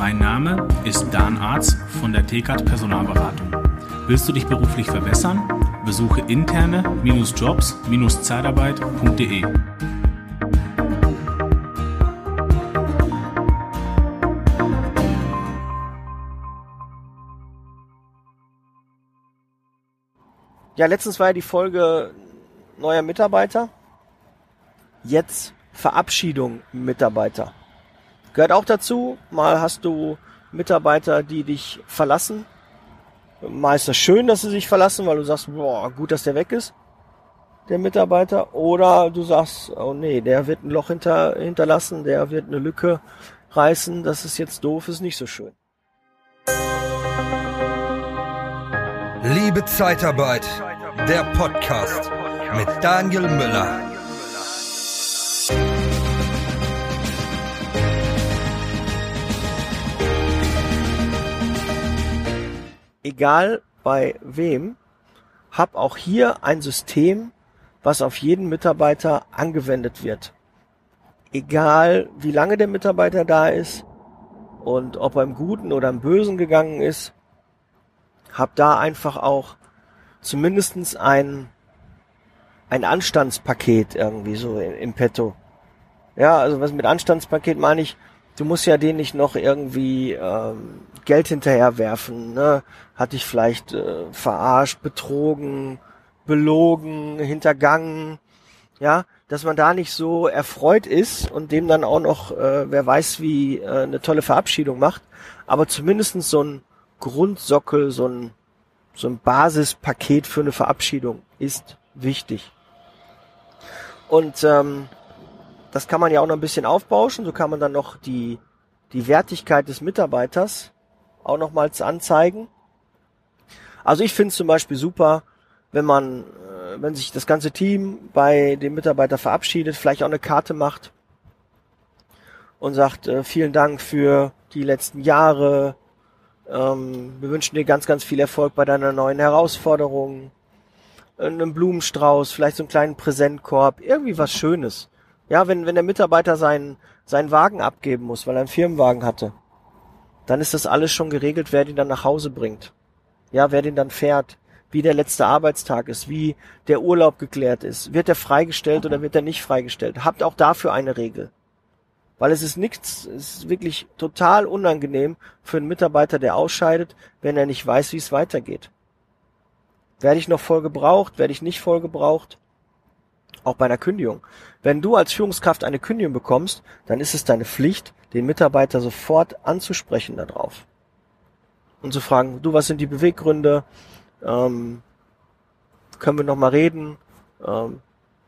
Mein Name ist Dan Arz von der TKAT Personalberatung. Willst du dich beruflich verbessern? Besuche interne-jobs-zeitarbeit.de. Ja, letztens war ja die Folge neuer Mitarbeiter. Jetzt Verabschiedung Mitarbeiter. Gehört auch dazu. Mal hast du Mitarbeiter, die dich verlassen. Mal ist das schön, dass sie sich verlassen, weil du sagst, boah, gut, dass der weg ist, der Mitarbeiter. Oder du sagst, oh nee, der wird ein Loch hinter, hinterlassen, der wird eine Lücke reißen, das ist jetzt doof, ist nicht so schön. Liebe Zeitarbeit, der Podcast mit Daniel Müller. Egal bei wem, hab auch hier ein System, was auf jeden Mitarbeiter angewendet wird. Egal wie lange der Mitarbeiter da ist und ob er im Guten oder im Bösen gegangen ist, hab da einfach auch zumindestens ein, ein Anstandspaket irgendwie so im Petto. Ja, also was mit Anstandspaket meine ich, du musst ja den nicht noch irgendwie ähm, Geld hinterherwerfen. Ne? Hat dich vielleicht äh, verarscht, betrogen, belogen, hintergangen. Ja, dass man da nicht so erfreut ist und dem dann auch noch, äh, wer weiß wie, äh, eine tolle Verabschiedung macht. Aber zumindestens so ein Grundsockel, so ein, so ein Basispaket für eine Verabschiedung ist wichtig. Und ähm, das kann man ja auch noch ein bisschen aufbauschen. So kann man dann noch die, die Wertigkeit des Mitarbeiters auch nochmals anzeigen. Also ich finde es zum Beispiel super, wenn man, äh, wenn sich das ganze Team bei dem Mitarbeiter verabschiedet, vielleicht auch eine Karte macht und sagt, äh, vielen Dank für die letzten Jahre. Ähm, wir wünschen dir ganz, ganz viel Erfolg bei deiner neuen Herausforderung. Einen Blumenstrauß, vielleicht so einen kleinen Präsentkorb, irgendwie was Schönes. Ja, wenn, wenn der Mitarbeiter seinen, seinen Wagen abgeben muss, weil er einen Firmenwagen hatte, dann ist das alles schon geregelt, wer den dann nach Hause bringt. Ja, wer den dann fährt, wie der letzte Arbeitstag ist, wie der Urlaub geklärt ist. Wird er freigestellt oder wird er nicht freigestellt? Habt auch dafür eine Regel. Weil es ist nichts, es ist wirklich total unangenehm für einen Mitarbeiter, der ausscheidet, wenn er nicht weiß, wie es weitergeht. Werde ich noch voll gebraucht? Werde ich nicht voll gebraucht? Auch bei einer Kündigung. Wenn du als Führungskraft eine Kündigung bekommst, dann ist es deine Pflicht, den Mitarbeiter sofort anzusprechen darauf. Und zu fragen, du, was sind die Beweggründe? Ähm, können wir noch mal reden? Ähm,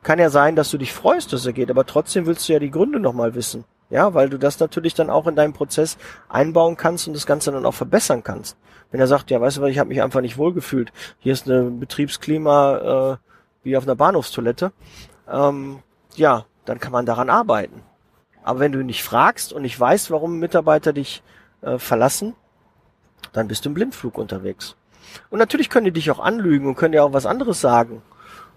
kann ja sein, dass du dich freust, dass er geht, aber trotzdem willst du ja die Gründe noch mal wissen. Ja, weil du das natürlich dann auch in deinem Prozess einbauen kannst und das Ganze dann auch verbessern kannst. Wenn er sagt, ja, weißt du was, ich habe mich einfach nicht wohlgefühlt. Hier ist eine Betriebsklima äh, wie auf einer Bahnhofstoilette. Ähm, ja, dann kann man daran arbeiten. Aber wenn du nicht fragst und nicht weißt, warum Mitarbeiter dich äh, verlassen, dann bist du im Blindflug unterwegs. Und natürlich können die dich auch anlügen und können dir auch was anderes sagen.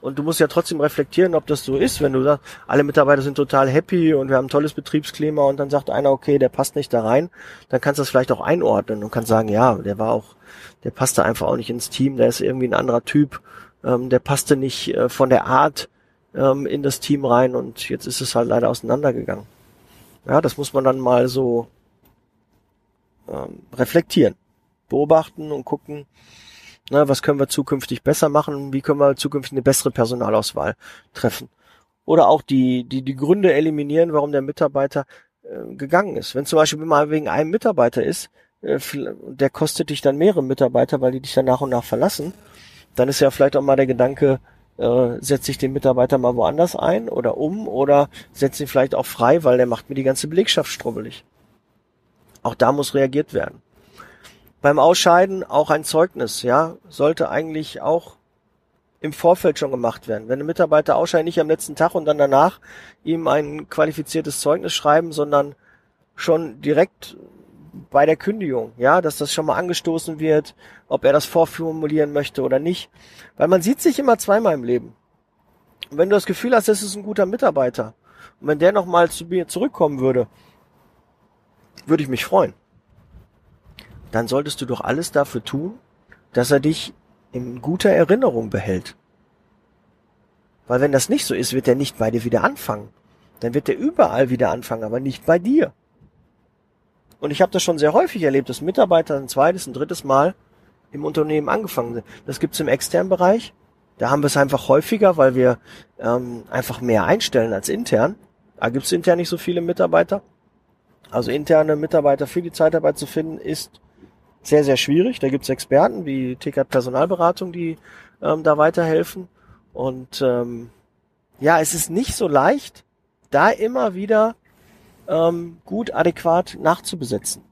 Und du musst ja trotzdem reflektieren, ob das so ist. Wenn du sagst, alle Mitarbeiter sind total happy und wir haben ein tolles Betriebsklima und dann sagt einer, okay, der passt nicht da rein, dann kannst du das vielleicht auch einordnen und kannst sagen, ja, der war auch, der passte einfach auch nicht ins Team, der ist irgendwie ein anderer Typ, ähm, der passte nicht äh, von der Art ähm, in das Team rein und jetzt ist es halt leider auseinandergegangen. Ja, das muss man dann mal so ähm, reflektieren, beobachten und gucken, na, was können wir zukünftig besser machen, wie können wir zukünftig eine bessere Personalauswahl treffen. Oder auch die, die, die Gründe eliminieren, warum der Mitarbeiter äh, gegangen ist. Wenn zum Beispiel mal wegen einem Mitarbeiter ist, äh, der kostet dich dann mehrere Mitarbeiter, weil die dich dann nach und nach verlassen, dann ist ja vielleicht auch mal der Gedanke, äh, setze ich den Mitarbeiter mal woanders ein oder um oder setze ihn vielleicht auch frei, weil der macht mir die ganze Belegschaft strubbelig. Auch da muss reagiert werden. Beim Ausscheiden auch ein Zeugnis, ja, sollte eigentlich auch im Vorfeld schon gemacht werden. Wenn ein Mitarbeiter ausscheidet, nicht am letzten Tag und dann danach ihm ein qualifiziertes Zeugnis schreiben, sondern schon direkt bei der Kündigung, ja, dass das schon mal angestoßen wird, ob er das vorformulieren möchte oder nicht. Weil man sieht sich immer zweimal im Leben. Und wenn du das Gefühl hast, das ist ein guter Mitarbeiter, und wenn der nochmal zu mir zurückkommen würde, würde ich mich freuen. dann solltest du doch alles dafür tun, dass er dich in guter Erinnerung behält. Weil wenn das nicht so ist, wird er nicht bei dir wieder anfangen. Dann wird er überall wieder anfangen, aber nicht bei dir. Und ich habe das schon sehr häufig erlebt, dass Mitarbeiter ein zweites, ein drittes Mal im Unternehmen angefangen sind. Das gibt's im externen Bereich. Da haben wir es einfach häufiger, weil wir ähm, einfach mehr einstellen als intern. Da gibt's intern nicht so viele Mitarbeiter. Also interne Mitarbeiter für die Zeitarbeit zu finden, ist sehr, sehr schwierig. Da gibt's Experten wie TK Personalberatung, die ähm, da weiterhelfen. Und ähm, ja, es ist nicht so leicht, da immer wieder ähm, gut, adäquat nachzubesetzen.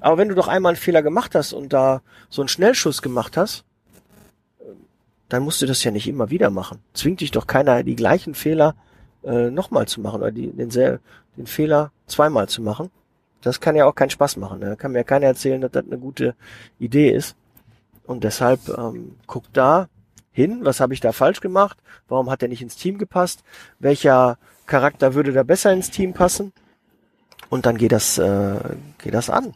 Aber wenn du doch einmal einen Fehler gemacht hast und da so einen Schnellschuss gemacht hast, dann musst du das ja nicht immer wieder machen. Zwingt dich doch keiner, die gleichen Fehler äh, nochmal zu machen oder die, den, den Fehler zweimal zu machen. Das kann ja auch keinen Spaß machen. Da kann mir keiner erzählen, dass das eine gute Idee ist. Und deshalb ähm, guck da hin, was habe ich da falsch gemacht, warum hat er nicht ins Team gepasst, welcher Charakter würde da besser ins Team passen und dann geht das, äh, geht das an.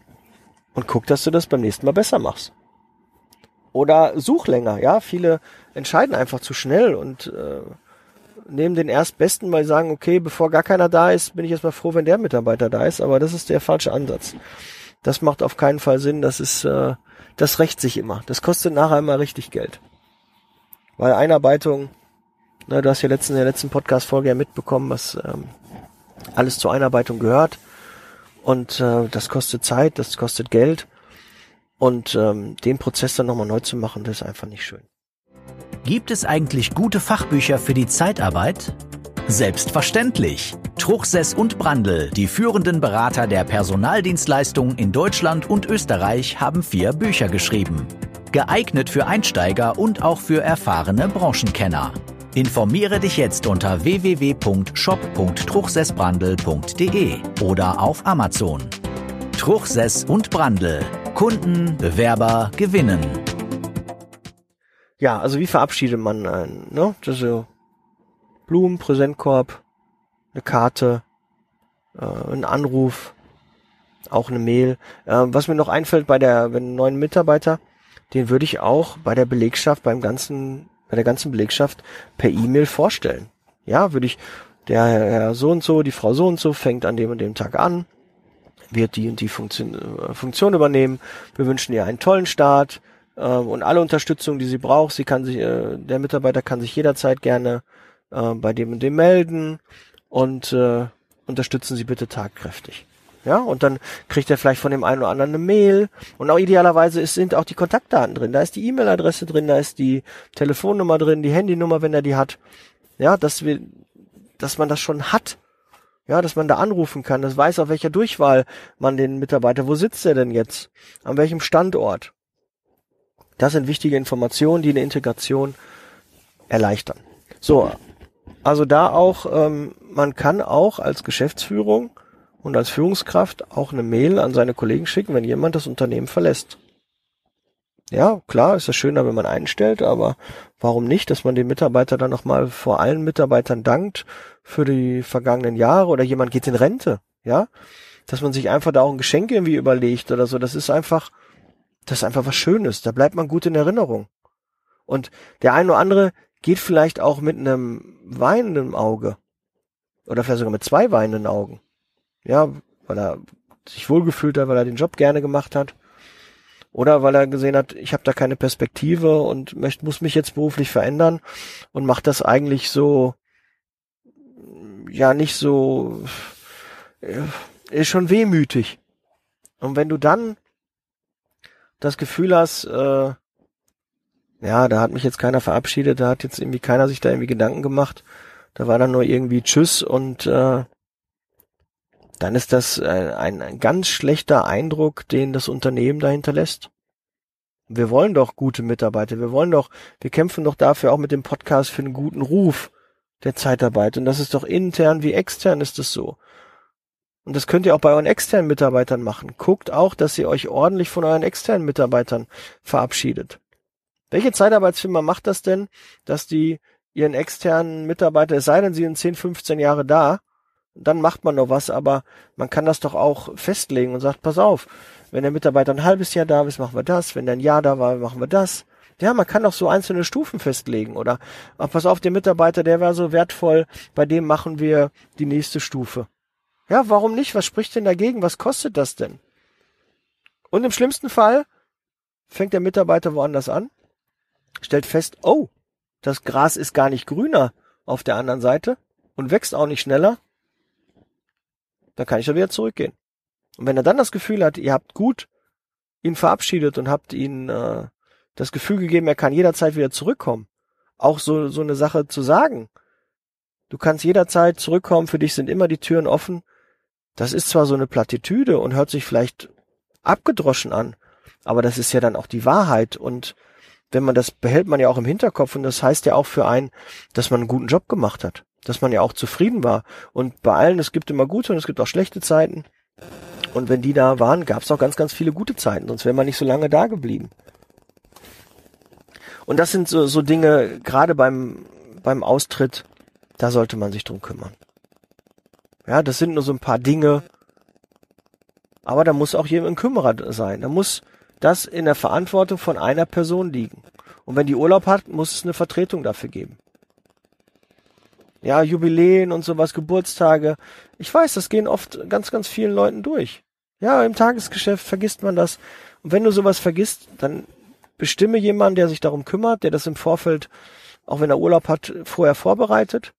Und guck, dass du das beim nächsten Mal besser machst. Oder such länger, ja. Viele entscheiden einfach zu schnell und äh, nehmen den erstbesten, weil sie sagen, okay, bevor gar keiner da ist, bin ich erstmal froh, wenn der Mitarbeiter da ist. Aber das ist der falsche Ansatz. Das macht auf keinen Fall Sinn. Das ist, äh, das rächt sich immer. Das kostet nachher immer richtig Geld. Weil Einarbeitung, na, du hast ja letzten, in der letzten Podcast-Folge ja mitbekommen, was ähm, alles zur Einarbeitung gehört. Und äh, das kostet Zeit, das kostet Geld. Und ähm, den Prozess dann nochmal neu zu machen, das ist einfach nicht schön. Gibt es eigentlich gute Fachbücher für die Zeitarbeit? Selbstverständlich. Truchsess und Brandl, die führenden Berater der Personaldienstleistung in Deutschland und Österreich, haben vier Bücher geschrieben. Geeignet für Einsteiger und auch für erfahrene Branchenkenner. Informiere dich jetzt unter www.shop.truchsessbrandel.de oder auf Amazon. Truchsess und Brandel. Kunden, Bewerber gewinnen. Ja, also wie verabschiedet man einen, ne? Das ist so Blumen, Präsentkorb, eine Karte, äh, ein Anruf, auch eine Mail. Äh, was mir noch einfällt bei der, wenn einen neuen Mitarbeiter, den würde ich auch bei der Belegschaft, beim ganzen bei der ganzen Belegschaft per E-Mail vorstellen. Ja, würde ich, der Herr so und so, die Frau so und so fängt an dem und dem Tag an, wird die und die Funktion, äh, Funktion übernehmen. Wir wünschen ihr einen tollen Start äh, und alle Unterstützung, die sie braucht. Sie kann sich, äh, der Mitarbeiter kann sich jederzeit gerne äh, bei dem und dem melden und äh, unterstützen Sie bitte tatkräftig. Ja, und dann kriegt er vielleicht von dem einen oder anderen eine Mail. Und auch idealerweise ist, sind auch die Kontaktdaten drin. Da ist die E-Mail-Adresse drin, da ist die Telefonnummer drin, die Handynummer, wenn er die hat. Ja, dass wir, dass man das schon hat. Ja, dass man da anrufen kann. Das weiß, auf welcher Durchwahl man den Mitarbeiter, wo sitzt er denn jetzt? An welchem Standort? Das sind wichtige Informationen, die eine Integration erleichtern. So, also da auch, ähm, man kann auch als Geschäftsführung und als Führungskraft auch eine Mail an seine Kollegen schicken, wenn jemand das Unternehmen verlässt. Ja, klar, ist das schöner, wenn man einstellt, aber warum nicht, dass man den Mitarbeiter dann nochmal vor allen Mitarbeitern dankt für die vergangenen Jahre oder jemand geht in Rente, ja? Dass man sich einfach da auch ein Geschenk irgendwie überlegt oder so, das ist einfach, das ist einfach was Schönes, da bleibt man gut in Erinnerung. Und der eine oder andere geht vielleicht auch mit einem weinenden Auge oder vielleicht sogar mit zwei weinenden Augen ja, weil er sich wohlgefühlt hat, weil er den Job gerne gemacht hat. Oder weil er gesehen hat, ich habe da keine Perspektive und möchte, muss mich jetzt beruflich verändern und macht das eigentlich so, ja, nicht so, äh, ist schon wehmütig. Und wenn du dann das Gefühl hast, äh, ja, da hat mich jetzt keiner verabschiedet, da hat jetzt irgendwie keiner sich da irgendwie Gedanken gemacht, da war dann nur irgendwie Tschüss und äh, dann ist das äh, ein, ein ganz schlechter Eindruck, den das Unternehmen dahinter lässt. Wir wollen doch gute Mitarbeiter, wir wollen doch, wir kämpfen doch dafür auch mit dem Podcast für einen guten Ruf der Zeitarbeit. Und das ist doch intern wie extern ist es so. Und das könnt ihr auch bei euren externen Mitarbeitern machen. Guckt auch, dass ihr euch ordentlich von euren externen Mitarbeitern verabschiedet. Welche Zeitarbeitsfirma macht das denn, dass die ihren externen Mitarbeiter, es sei denn, sie sind 10, 15 Jahre da, dann macht man noch was, aber man kann das doch auch festlegen und sagt, pass auf, wenn der Mitarbeiter ein halbes Jahr da ist, machen wir das, wenn der ein Jahr da war, machen wir das. Ja, man kann auch so einzelne Stufen festlegen oder ach, pass auf, der Mitarbeiter, der war so wertvoll, bei dem machen wir die nächste Stufe. Ja, warum nicht? Was spricht denn dagegen? Was kostet das denn? Und im schlimmsten Fall fängt der Mitarbeiter woanders an, stellt fest, oh, das Gras ist gar nicht grüner auf der anderen Seite und wächst auch nicht schneller, dann kann ich da wieder zurückgehen. Und wenn er dann das Gefühl hat, ihr habt gut ihn verabschiedet und habt ihn äh, das Gefühl gegeben, er kann jederzeit wieder zurückkommen, auch so, so eine Sache zu sagen, du kannst jederzeit zurückkommen, für dich sind immer die Türen offen, das ist zwar so eine Plattitüde und hört sich vielleicht abgedroschen an, aber das ist ja dann auch die Wahrheit und wenn man das behält man ja auch im Hinterkopf und das heißt ja auch für einen, dass man einen guten Job gemacht hat, dass man ja auch zufrieden war und bei allen, es gibt immer gute und es gibt auch schlechte Zeiten und wenn die da waren, gab es auch ganz, ganz viele gute Zeiten, sonst wäre man nicht so lange da geblieben. Und das sind so, so Dinge, gerade beim, beim Austritt, da sollte man sich drum kümmern. Ja, das sind nur so ein paar Dinge, aber da muss auch jemand ein Kümmerer sein. Da muss das in der Verantwortung von einer Person liegen. Und wenn die Urlaub hat, muss es eine Vertretung dafür geben. Ja, Jubiläen und sowas, Geburtstage. Ich weiß, das gehen oft ganz, ganz vielen Leuten durch. Ja, im Tagesgeschäft vergisst man das. Und wenn du sowas vergisst, dann bestimme jemanden, der sich darum kümmert, der das im Vorfeld, auch wenn er Urlaub hat, vorher vorbereitet,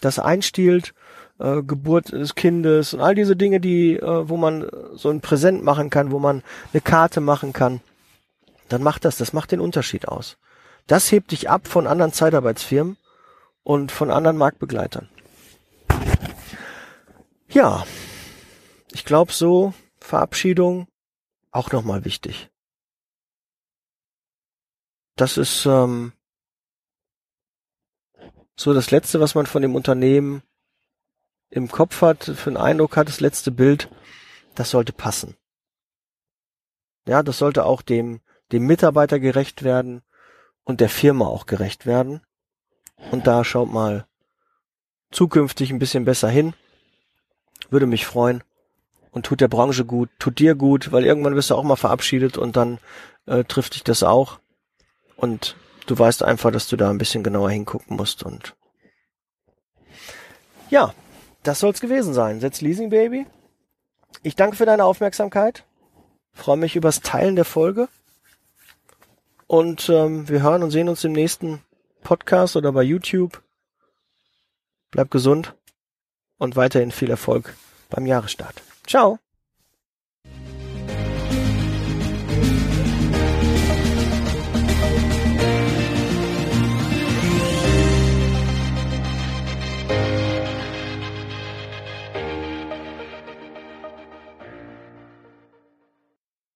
das einstiehlt, äh, Geburt des Kindes und all diese Dinge, die, äh, wo man so ein Präsent machen kann, wo man eine Karte machen kann, dann macht das, das macht den Unterschied aus. Das hebt dich ab von anderen Zeitarbeitsfirmen und von anderen Marktbegleitern. Ja, ich glaube so Verabschiedung auch nochmal wichtig. Das ist ähm, so das Letzte, was man von dem Unternehmen im Kopf hat, für einen Eindruck hat, das letzte Bild, das sollte passen. Ja, das sollte auch dem, dem Mitarbeiter gerecht werden und der Firma auch gerecht werden. Und da schaut mal zukünftig ein bisschen besser hin. Würde mich freuen und tut der Branche gut, tut dir gut, weil irgendwann wirst du auch mal verabschiedet und dann äh, trifft dich das auch. Und du weißt einfach, dass du da ein bisschen genauer hingucken musst und ja, das soll's gewesen sein. Setz Leasing Baby. Ich danke für deine Aufmerksamkeit. Freue mich übers Teilen der Folge. Und ähm, wir hören und sehen uns im nächsten Podcast oder bei YouTube. Bleib gesund und weiterhin viel Erfolg beim Jahresstart. Ciao.